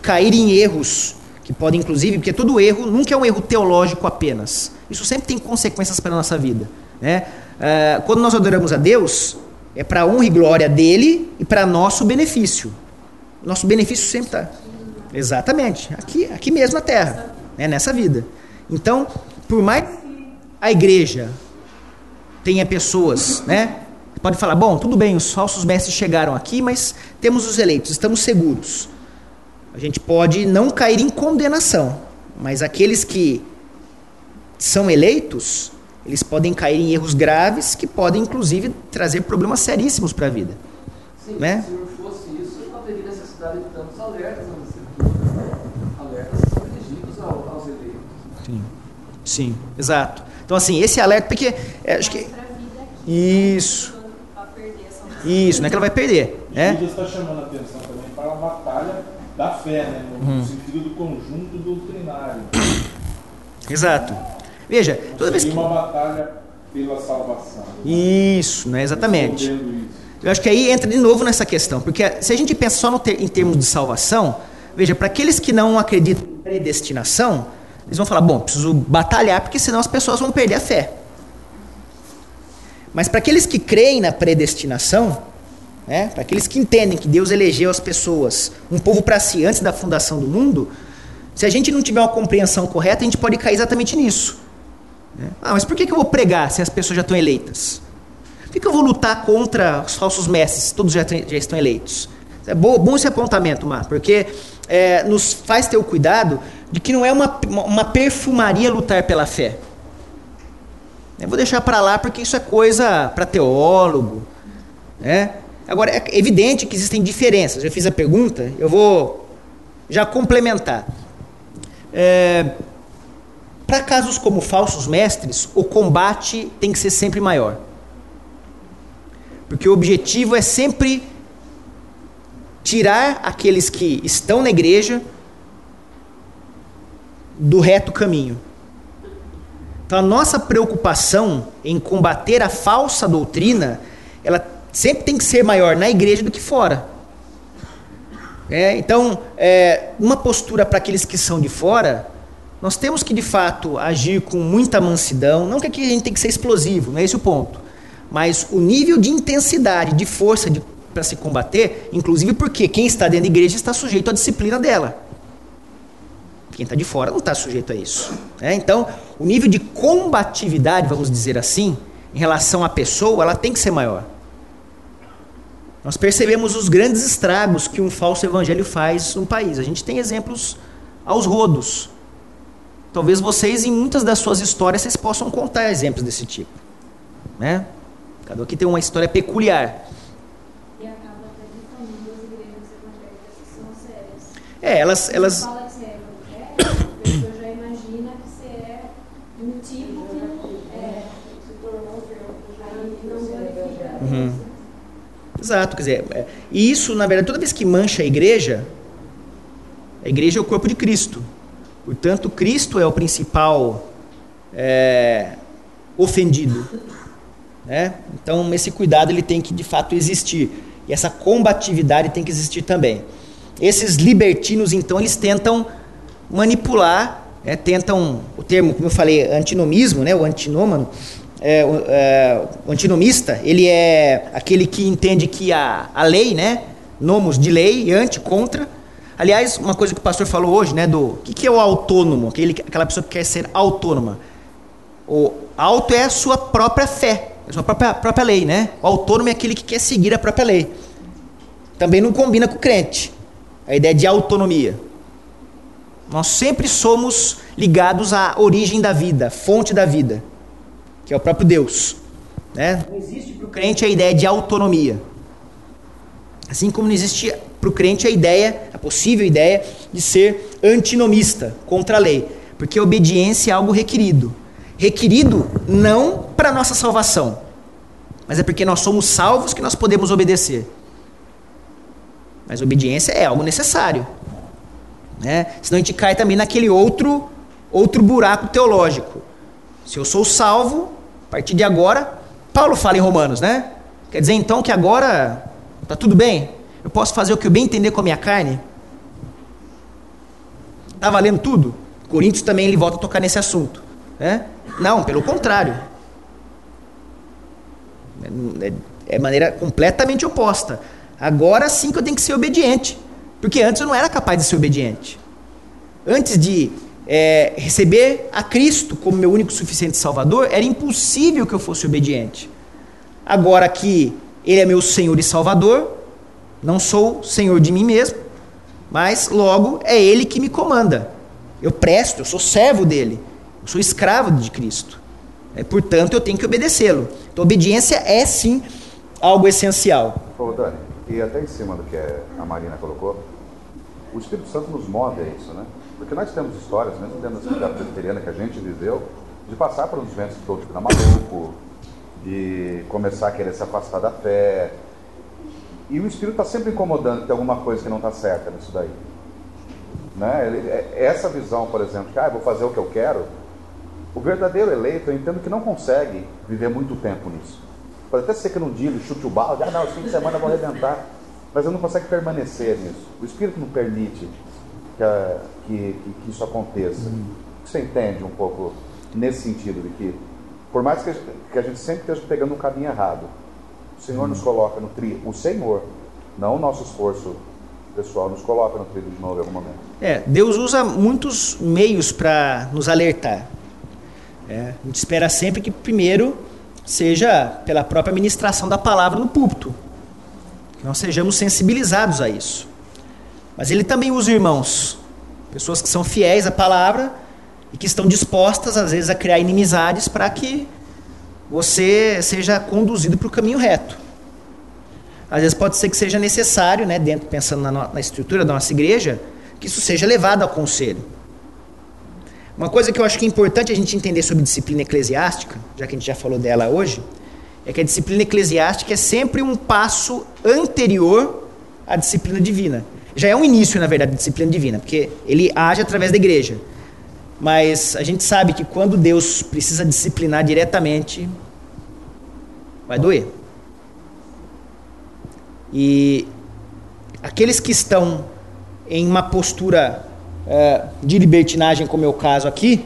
cair em erros que podem, inclusive, porque todo erro nunca é um erro teológico apenas. Isso sempre tem consequências para a nossa vida. Né? Ah, quando nós adoramos a Deus, é para a honra e glória dele e para nosso benefício. Nosso benefício sempre está. Exatamente. Aqui, aqui mesmo na terra, né? nessa vida. Então, por mais que a igreja tenha pessoas, né? Pode falar, bom, tudo bem, os falsos mestres chegaram aqui, mas temos os eleitos, estamos seguros. A gente pode não cair em condenação, mas aqueles que são eleitos, eles podem cair em erros graves que podem, inclusive, trazer problemas seríssimos para a vida. Sim, Né? se não fosse isso, não haveria necessidade de tantos alertas escrituras. Alertas dirigidos ao- aos eleitos. Sim, sim, exato. Então, assim, esse alerta, porque é, acho que. Aqui, Isso, para perder essa isso, não é que ela vai perder, né? Judas está chamando a atenção também para a batalha da fé, né? no Uhum. sentido do conjunto doutrinário. Exato. Veja, toda vez que. Uma batalha pela salvação. Isso, né? Exatamente. Isso. Eu acho que aí entra de novo nessa questão, porque se a gente pensa só ter- em termos de salvação, veja, para aqueles que não acreditam em predestinação, eles vão falar, bom, preciso batalhar, porque senão as pessoas vão perder a fé. Mas para aqueles que creem na predestinação, né, para aqueles que entendem que Deus elegeu as pessoas, um povo para si, antes da fundação do mundo, se a gente não tiver uma compreensão correta, a gente pode cair exatamente nisso. Né? Ah, mas por que eu vou pregar se as pessoas já estão eleitas? Por que, eu vou lutar contra os falsos mestres? Todos já, já estão eleitos. É bom, bom esse apontamento, Mar, porque é, nos faz ter o cuidado de que não é uma, uma perfumaria lutar pela fé. Eu vou deixar para lá porque isso é coisa para teólogo. Né? Agora, é evidente que existem diferenças. Eu fiz a pergunta, eu vou já complementar. É, para casos como falsos mestres, o combate tem que ser sempre maior. Porque o objetivo é sempre tirar aqueles que estão na igreja do reto caminho. Então a nossa preocupação em combater a falsa doutrina, ela sempre tem que ser maior na igreja do que fora. É, então, é, uma postura para aqueles que são de fora, nós temos que de fato agir com muita mansidão. Não que aqui a gente tem que ser explosivo, não é esse o ponto. Mas o nível de intensidade, de força para se combater, inclusive porque quem está dentro da igreja está sujeito à disciplina dela. Quem está de fora não está sujeito a isso. né? Então, o nível de combatividade, vamos dizer assim, em relação à pessoa, ela tem que ser maior. Nós percebemos os grandes estragos que um falso evangelho faz no país. A gente tem exemplos aos rodos. Talvez vocês, em muitas das suas histórias, vocês possam contar exemplos desse tipo. Né? Cada um aqui tem uma história peculiar. E acaba até difamando as igrejas evangélicas que são sérias. É, elas, elas, Fala que você é evangélico, a pessoa já imagina que você é um tipo que é. Se tornou aí não glorifica. Uhum. Exato, quer dizer, é, e isso, na verdade, toda vez que mancha a igreja, a igreja é o corpo de Cristo. Portanto, Cristo é o principal é, ofendido. Né? Então, esse cuidado ele tem que, de fato, existir. E essa combatividade tem que existir também. Esses libertinos, então, eles tentam manipular é, tentam, o termo, como eu falei, antinomismo, né, o antinômano, é, o, é, o antinomista, ele é aquele que entende que a, a lei, né, nomos de lei, anti, contra. Aliás, uma coisa que o pastor falou hoje, né, do que, que é o autônomo, aquele, aquela pessoa que quer ser autônoma. O auto é a sua própria fé, a sua própria, própria lei, né? O autônomo é aquele que quer seguir a própria lei. Também não combina com o crente, a ideia de autonomia. Nós sempre somos ligados à origem da vida, fonte da vida, que é o próprio Deus. Né? Não existe para o crente a ideia de autonomia. Assim como não existe para o crente a ideia, a possível ideia de ser antinomista, contra a lei. Porque a obediência é algo requerido. Requerido não para nossa salvação, mas é porque nós somos salvos que nós podemos obedecer. Mas obediência é algo necessário. Né? Senão a gente cai também naquele outro, outro buraco teológico. Se eu sou salvo, a partir de agora, Paulo fala em Romanos, né? Quer dizer então que agora está tudo bem? Eu posso fazer o que eu bem entender com a minha carne? Está valendo tudo? Coríntios também ele volta a tocar nesse assunto. Né? Não, pelo contrário. É, é, é maneira completamente oposta. Agora sim que eu tenho que ser obediente. Porque antes eu não era capaz de ser obediente. Antes de é, receber a Cristo como meu único suficiente Salvador, era impossível que eu fosse obediente. Agora que Ele é meu Senhor e Salvador, não sou Senhor de mim mesmo, mas logo é Ele que me comanda. Eu presto, eu sou servo dele, eu sou escravo de Cristo. É, portanto, eu tenho que obedecê-lo. Então, obediência é sim algo essencial. Ô, Dani, e até em cima do que a Marina colocou, o Espírito Santo nos move a isso, né? Porque nós temos histórias, mesmo dentro da cidade presbiteriana que a gente viveu, de passar por uns ventos todos da maluco, de começar a querer se afastar da fé. E o Espírito está sempre incomodando que tem alguma coisa que não está certa nisso daí. Né? Ele, é, essa visão, por exemplo, que ah, vou fazer o que eu quero, o verdadeiro eleito, eu entendo que não consegue viver muito tempo nisso. Pode até ser que num dia ele chute o balde, ah não, esse fim de semana eu vou arrebentar mas eu não consegue permanecer nisso. O Espírito não permite que, a, que, que, que, isso aconteça. Hum. Você entende um pouco nesse sentido de que, por mais que a, que a gente sempre esteja pegando um caminho errado, o Senhor nos coloca no trilho, o Senhor, não o nosso esforço pessoal, nos coloca no trilho de novo em algum momento. É, Deus usa muitos meios para nos alertar. É, a gente espera sempre que primeiro seja pela própria ministração da palavra no púlpito que nós sejamos sensibilizados a isso. Mas ele também usa irmãos, pessoas que são fiéis à palavra e que estão dispostas, às vezes, a criar inimizades para que você seja conduzido para o caminho reto. Às vezes pode ser que seja necessário, né, dentro, pensando na, na estrutura da nossa igreja, que isso seja levado ao conselho. Uma coisa que eu acho que é importante a gente entender sobre disciplina eclesiástica, já que a gente já falou dela hoje, é que a disciplina eclesiástica é sempre um passo anterior à disciplina divina. Já é um início, na verdade, da disciplina divina, porque ele age através da igreja. Mas a gente sabe que quando Deus precisa disciplinar diretamente, vai doer. E aqueles que estão em uma postura uh, de libertinagem, como é o caso aqui,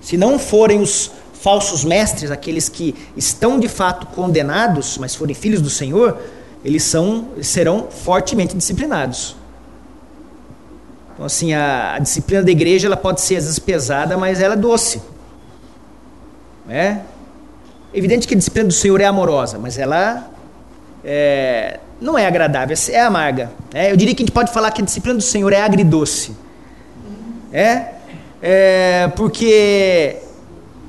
se não forem os falsos mestres, aqueles que estão de fato condenados, mas forem filhos do Senhor, eles são, serão fortemente disciplinados. Então, assim, a, a, disciplina da igreja ela pode ser às vezes pesada, mas ela é doce. É evidente que a disciplina do Senhor é amorosa, mas ela é, não é agradável, é amarga. É, eu diria que a gente pode falar que a disciplina do Senhor é agridoce. É, é porque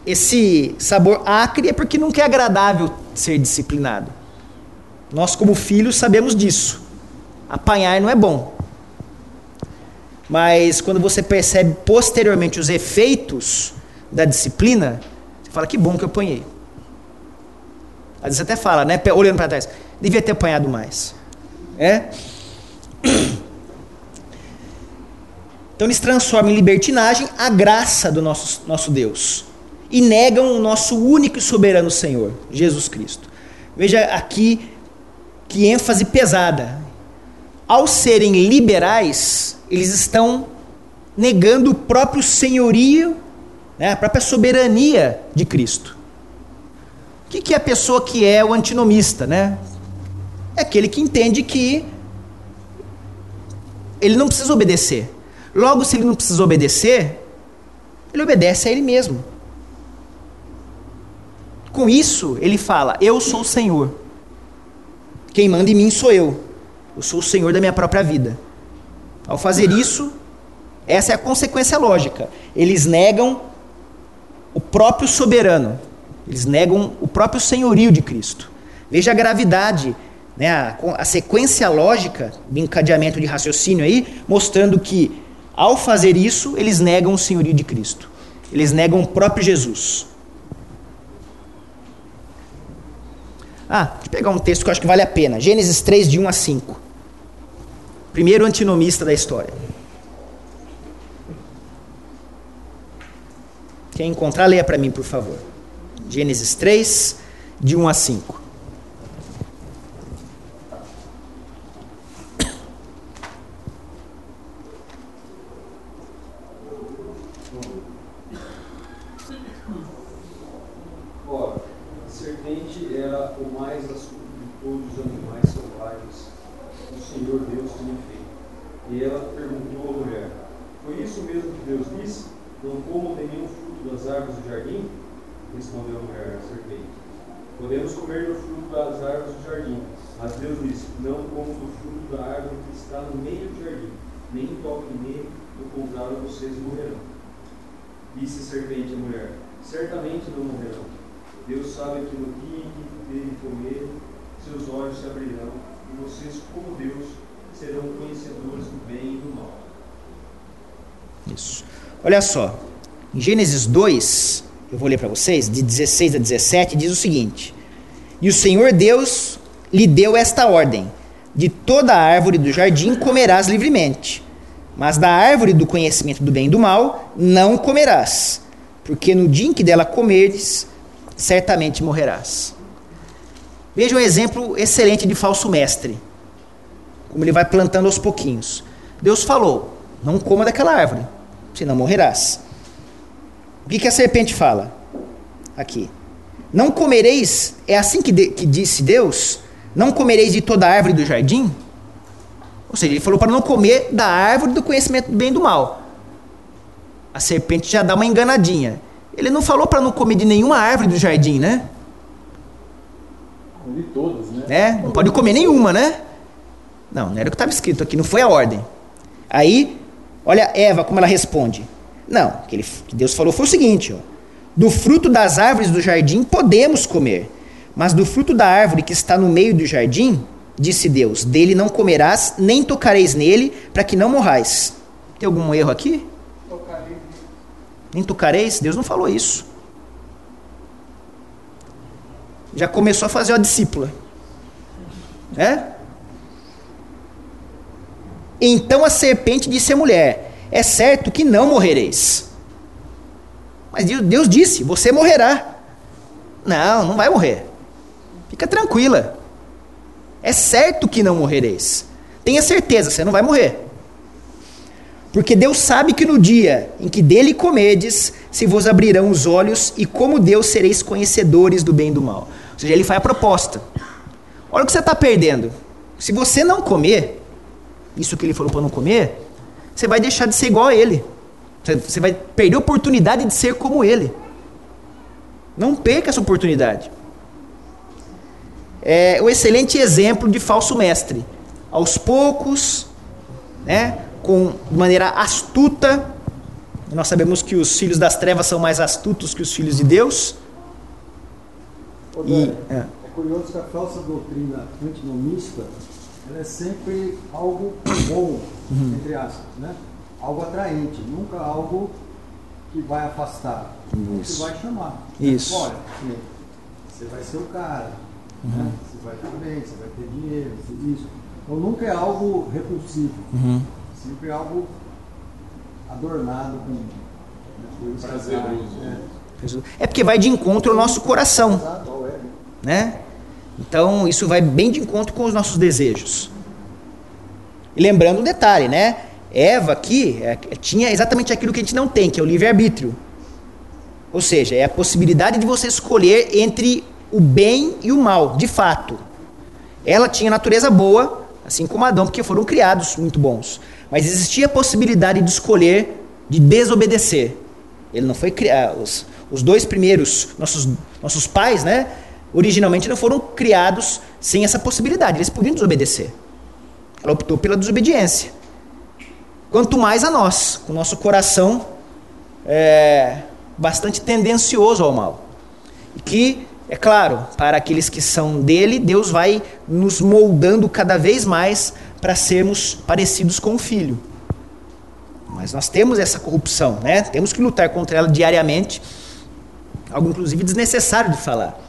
esse sabor acre é porque nunca é agradável ser disciplinado. Nós, como filhos, sabemos disso. Apanhar não é bom. Mas quando você percebe posteriormente os efeitos da disciplina, você fala: que bom que eu apanhei. Às vezes até fala, né? Olhando para trás, devia ter apanhado mais. É? Então eles transformam em libertinagem a graça do nosso, nosso Deus e negam o nosso único e soberano Senhor, Jesus Cristo. Veja aqui que ênfase pesada. Ao serem liberais, eles estão negando o próprio senhorio, né, a própria soberania de Cristo. O que, que é a pessoa que é o antinomista? Né? É aquele que entende que ele não precisa obedecer. Logo, se ele não precisa obedecer, ele obedece a ele mesmo. Com isso, ele fala: Eu sou o Senhor. Quem manda em mim sou eu. Eu sou o Senhor da minha própria vida. Ao fazer isso, essa é a consequência lógica. Eles negam o próprio soberano. Eles negam o próprio senhorio de Cristo. Veja a gravidade, né, a, a sequência lógica de encadeamento de raciocínio aí, mostrando que, ao fazer isso, eles negam o senhorio de Cristo. Eles negam o próprio Jesus. Ah, deixa eu pegar um texto que eu acho que vale a pena. Gênesis 3, de 1 a 5. Primeiro antinomista da história. Quem encontrar, leia para mim, por favor. Gênesis 3, de 1 a 5. Ora, a serpente era o mais astuto de todos os animais selvagens que o Senhor Deus tinha feito. E ela perguntou à mulher: Foi isso mesmo que Deus disse? Não comam nenhum fruto das árvores do jardim? Respondeu a mulher, a serpente. Podemos comer do fruto das árvores do jardim. Mas Deus disse: Não comam do fruto da árvore que está no meio do jardim, nem toquem nele, do contrário vocês morrerão. Disse a serpente à mulher: Certamente não morrerão. Deus sabe que no dia em que dele comer, seus olhos se abrirão, e vocês, como Deus, serão conhecedores do bem e do mal. Isso. Olha só. Em Gênesis 2, eu vou ler para vocês, de 16 a 17, diz o seguinte: E o Senhor Deus lhe deu esta ordem: De toda a árvore do jardim comerás livremente, mas da árvore do conhecimento do bem e do mal não comerás, porque no dia em que dela comerdes, certamente morrerás. Veja um exemplo excelente de falso mestre. Como ele vai plantando aos pouquinhos. Deus falou: Não coma daquela árvore, senão morrerás. O que, que a serpente fala? Aqui. Não comereis, é assim que, de, que disse Deus? Não comereis de toda a árvore do jardim? Ou seja, ele falou para não comer da árvore do conhecimento do bem e do mal. A serpente já dá uma enganadinha. Ele não falou para não comer de nenhuma árvore do jardim, né? De todas, né? né? Não pode comer nenhuma, né? Não, não era o que estava escrito aqui, não foi a ordem. Aí, olha Eva como ela responde. Não, o que, ele, que Deus falou foi o seguinte: ó, do fruto das árvores do jardim podemos comer, mas do fruto da árvore que está no meio do jardim, disse Deus, dele não comerás, nem tocareis nele, para que não morrais. Tem algum erro aqui? Nem tocareis? Deus não falou isso. Já começou a fazer a discípula. É? Então a serpente disse à mulher: É certo que não morrereis. Mas Deus disse: Você morrerá. Não, não vai morrer. Fica tranquila. É certo que não morrereis. Tenha certeza, você não vai morrer. Porque Deus sabe que no dia em que dele comedes, se vos abrirão os olhos, e como Deus sereis conhecedores do bem e do mal. Ou seja, ele faz a proposta. Olha o que você está perdendo. Se você não comer, isso que ele falou para não comer, você vai deixar de ser igual a ele. Você vai perder a oportunidade de ser como ele. Não perca essa oportunidade. É um excelente exemplo de falso mestre. Aos poucos, né, com de maneira astuta. Nós sabemos que os filhos das trevas são mais astutos que os filhos de Deus. Ô, e, é. é curioso que a falsa doutrina antinomista ela é sempre algo bom, uhum. entre aspas, né? Algo atraente, nunca algo que vai afastar, Isso. que vai chamar. Isso. Olha, você vai ser o cara, uhum. né? você vai estar bem, você vai ter dinheiro, isso. Então nunca é algo repulsivo. Uhum. Sempre algo adornado com coisas prazeroso. É. é porque vai de encontro ao nosso coração. Né? Então, isso vai bem de encontro com os nossos desejos. E lembrando um detalhe, né? Eva aqui é, tinha exatamente aquilo que a gente não tem, que é o livre-arbítrio. Ou seja, é a possibilidade de você escolher entre o bem e o mal, de fato. Ela tinha natureza boa, assim como Adão, porque foram criados muito bons. Mas existia a possibilidade de escolher de desobedecer. Ele não foi criado. Os, os dois primeiros, nossos, nossos pais, né? Originalmente não foram criados sem essa possibilidade. Eles podiam desobedecer. Ela optou pela desobediência. Quanto mais a nós, com o nosso coração é, bastante tendencioso ao mal. E que, é claro, para aqueles que são dele, Deus vai nos moldando cada vez mais para sermos parecidos com o Filho. Mas nós temos essa corrupção, né? Temos que lutar contra ela diariamente, algo inclusive desnecessário de falar.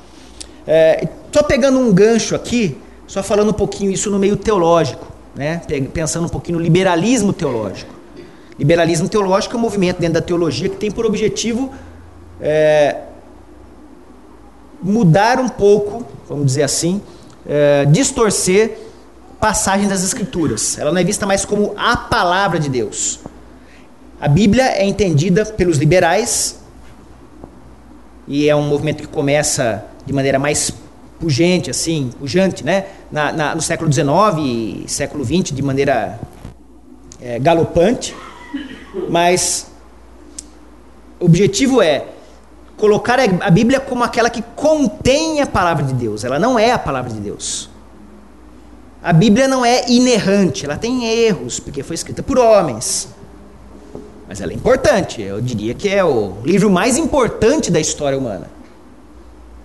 É, só pegando um gancho aqui, só falando um pouquinho isso no meio teológico, né? pensando um pouquinho no liberalismo teológico. Liberalismo teológico é um movimento dentro da teologia que tem por objetivo é, mudar um pouco, vamos dizer assim, é, distorcer passagens das Escrituras. Ela não é vista mais como a palavra de Deus. A Bíblia é entendida pelos liberais e é um movimento que começa de maneira mais pujante, assim, pujante, né? Na, na, no século XIX e século XX, de maneira é, galopante. Mas o objetivo é colocar a Bíblia como aquela que contém a palavra de Deus. Ela não é a palavra de Deus. A Bíblia não é inerrante, ela tem erros, porque foi escrita por homens. Mas ela é importante, eu diria que é o livro mais importante da história humana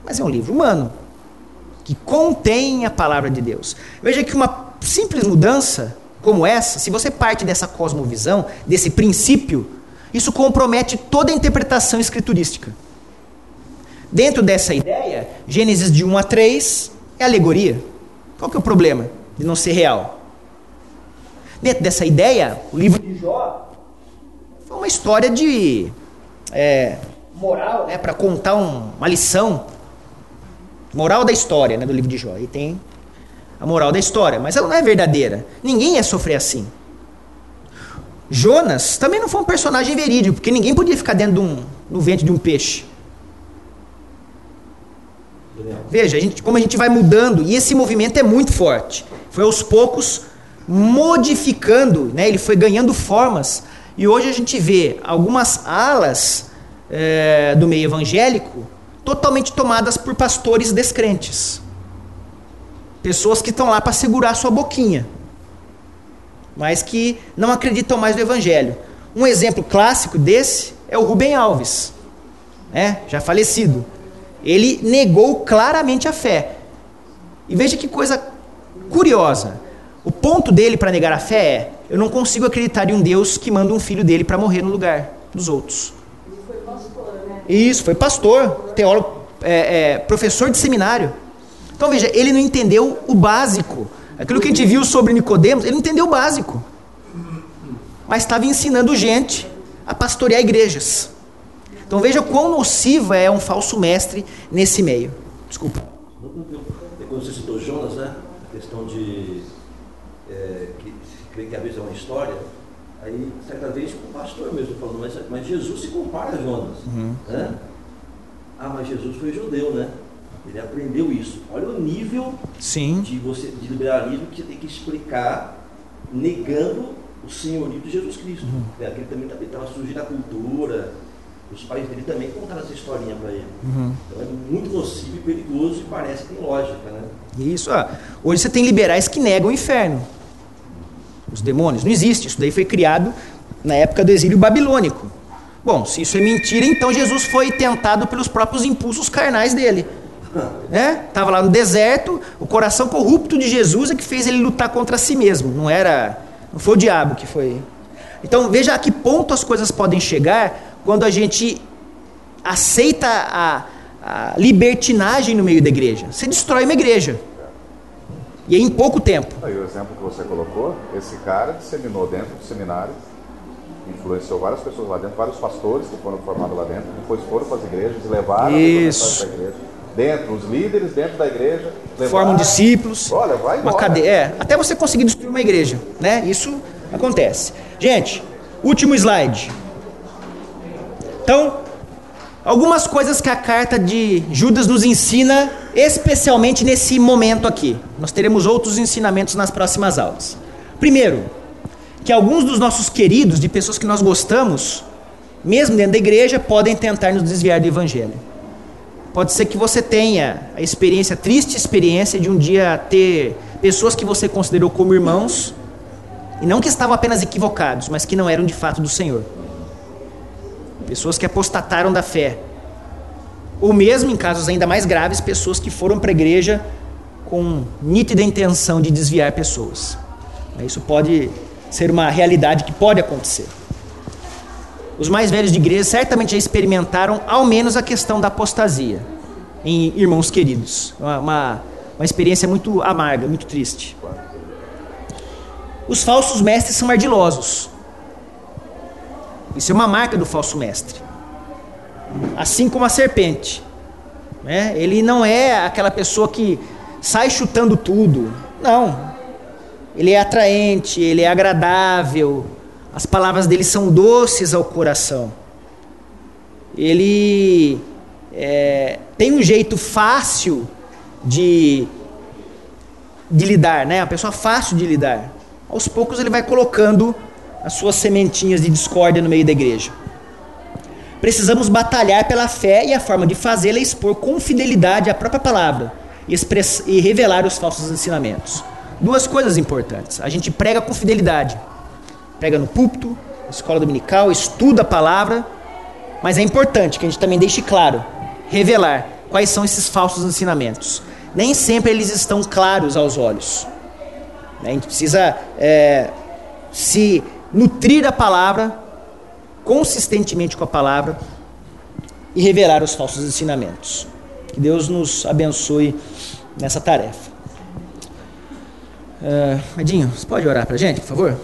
mas é um livro humano que contém a palavra de Deus. Veja que uma simples mudança como essa, se você parte dessa cosmovisão, desse princípio, isso compromete toda a interpretação escriturística. Dentro dessa ideia, Gênesis de 1 a 3 é alegoria. Qual que é o problema de não ser real? Dentro dessa ideia, o livro de Jó foi uma história de é, moral, né, para contar um, uma lição Moral da história, né, do livro de Jó. E tem a moral da história, mas ela não é verdadeira. Ninguém ia sofrer assim. Jonas também não foi um personagem verídico, porque ninguém podia ficar dentro de um, no ventre de um peixe. Veja, a gente, como a gente vai mudando, e esse movimento é muito forte. Foi aos poucos modificando, né? ele foi ganhando formas. E hoje a gente vê algumas alas é, do meio evangélico totalmente tomadas por pastores descrentes. Pessoas que estão lá para segurar sua boquinha, mas que não acreditam mais no evangelho. Um exemplo clássico desse é o Rubem Alves, né? já falecido. Ele negou claramente a fé. E veja que coisa curiosa. O ponto dele para negar a fé é: eu não consigo acreditar em um Deus que manda um filho dele para morrer no lugar dos outros. Isso, foi pastor, teólogo, é, é, professor de seminário. Então veja, ele não entendeu o básico. Aquilo que a gente viu sobre Nicodemos, ele não entendeu o básico. Mas estava ensinando gente a pastorear igrejas. Então veja quão nociva é um falso mestre nesse meio. Desculpa. Quando você citou Jonas, né? A questão de é, que, que às vezes é uma história Aí, certa vez, o pastor mesmo falou, mas, mas Jesus se compara a Jonas. Uhum. Né? Ah, mas Jesus foi judeu, né? Ele aprendeu isso. Olha o nível Sim. De, você, de liberalismo que você tem que explicar negando o senhorio de Jesus Cristo. Uhum. É, ele também estava surgindo a cultura. Os pais dele também contaram essa historinha para ele. Uhum. Então é muito nocivo e perigoso e parece que tem lógica, né? Isso. Ah, hoje você tem liberais que negam o inferno os demônios. Não existe. Isso daí foi criado na época do exílio babilônico. Bom, se isso é mentira, então Jesus foi tentado pelos próprios impulsos carnais dele. Né? Tava lá no deserto, o coração corrupto de Jesus é que fez ele lutar contra si mesmo. Não era, não foi o diabo que foi. Então veja a que ponto as coisas podem chegar quando a gente aceita a, a libertinagem no meio da igreja. Você destrói uma igreja. E em pouco tempo. Aí o exemplo que você colocou, esse cara disseminou dentro do seminário, influenciou várias pessoas lá dentro, vários pastores que foram formados lá dentro, depois foram para as igrejas, levaram Isso. a igreja. Dentro, os líderes dentro da igreja. Levaram, Formam discípulos. Olha, vai uma cadeia. É, até você conseguir destruir uma igreja. Né? Isso Acontece. Gente, último slide. Então, algumas coisas que a carta de Judas nos ensina, especialmente nesse momento aqui. Nós teremos outros ensinamentos nas próximas aulas. Primeiro, que alguns dos nossos queridos, de pessoas que nós gostamos, mesmo dentro da igreja, podem tentar nos desviar do evangelho. Pode ser que você tenha a experiência, a triste experiência de um dia ter pessoas que você considerou como irmãos, e não que estavam apenas equivocados, mas que não eram de fato do Senhor. Pessoas que apostataram da fé. Ou mesmo, em casos ainda mais graves, pessoas que foram para a igreja com nítida intenção de desviar pessoas. Isso pode ser uma realidade que pode acontecer. Os mais velhos de igreja certamente já experimentaram ao menos a questão da apostasia em irmãos queridos. Uma, uma, uma experiência muito amarga, muito triste. Os falsos mestres são ardilosos. Isso é uma marca do falso mestre. Assim como a serpente. Né? Ele não é aquela pessoa que sai chutando tudo. Não. Ele é atraente, ele é agradável, as palavras dele são doces ao coração. Ele é, tem um jeito fácil de, de lidar, né? Uma pessoa fácil de lidar. Aos poucos ele vai colocando as suas sementinhas de discórdia no meio da igreja. Precisamos batalhar pela fé e a forma de fazê-la é expor com fidelidade a própria palavra e, revelar os falsos ensinamentos. Duas coisas importantes. A gente prega com fidelidade. Prega no púlpito, escola dominical, estuda a palavra. Mas é importante que a gente também deixe claro, revelar quais são esses falsos ensinamentos. Nem sempre eles estão claros aos olhos. A gente precisa é, se nutrir da palavra, consistentemente com a palavra, e revelar os falsos ensinamentos. Que Deus nos abençoe nessa tarefa. Uh, Edinho, você pode orar para a gente, por favor?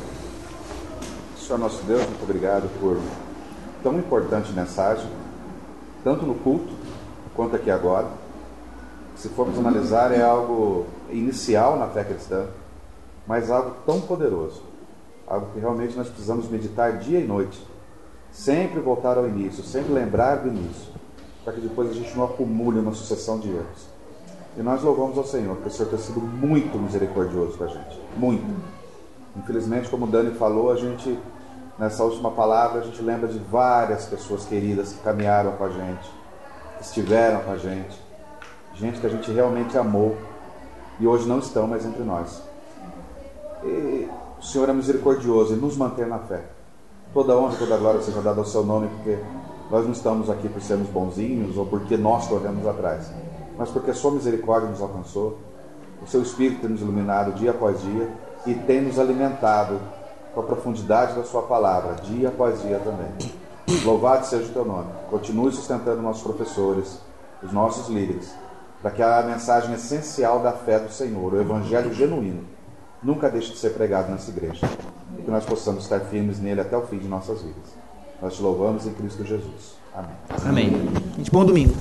Senhor nosso Deus, muito obrigado por tão importante mensagem, tanto no culto quanto aqui agora. Se formos analisar, é algo inicial na fé cristã, mas algo tão poderoso, algo que realmente nós precisamos meditar dia e noite, sempre voltar ao início, sempre lembrar do início, para que depois a gente não acumule uma sucessão de erros. E nós louvamos ao Senhor, porque o Senhor tem sido muito misericordioso com a gente. Muito. Infelizmente, como o Dani falou, a gente, nessa última palavra, a gente lembra de várias pessoas queridas que caminharam com a gente, que estiveram com a gente, gente que a gente realmente amou e hoje não estão mais entre nós. E o Senhor é misericordioso e nos mantém na fé. Toda honra, toda glória seja dada ao seu nome, porque nós não estamos aqui por sermos bonzinhos ou porque nós corremos atrás mas porque a sua misericórdia nos alcançou, o seu Espírito tem nos iluminado dia após dia e tem nos alimentado com a profundidade da sua palavra, dia após dia também. Louvado seja o teu nome. Continue sustentando nossos professores, os nossos líderes, para que a mensagem essencial da fé do Senhor, o evangelho genuíno, nunca deixe de ser pregado nessa igreja que nós possamos estar firmes nele até o fim de nossas vidas. Nós te louvamos em Cristo Jesus. Amém. Amém. Bom domingo.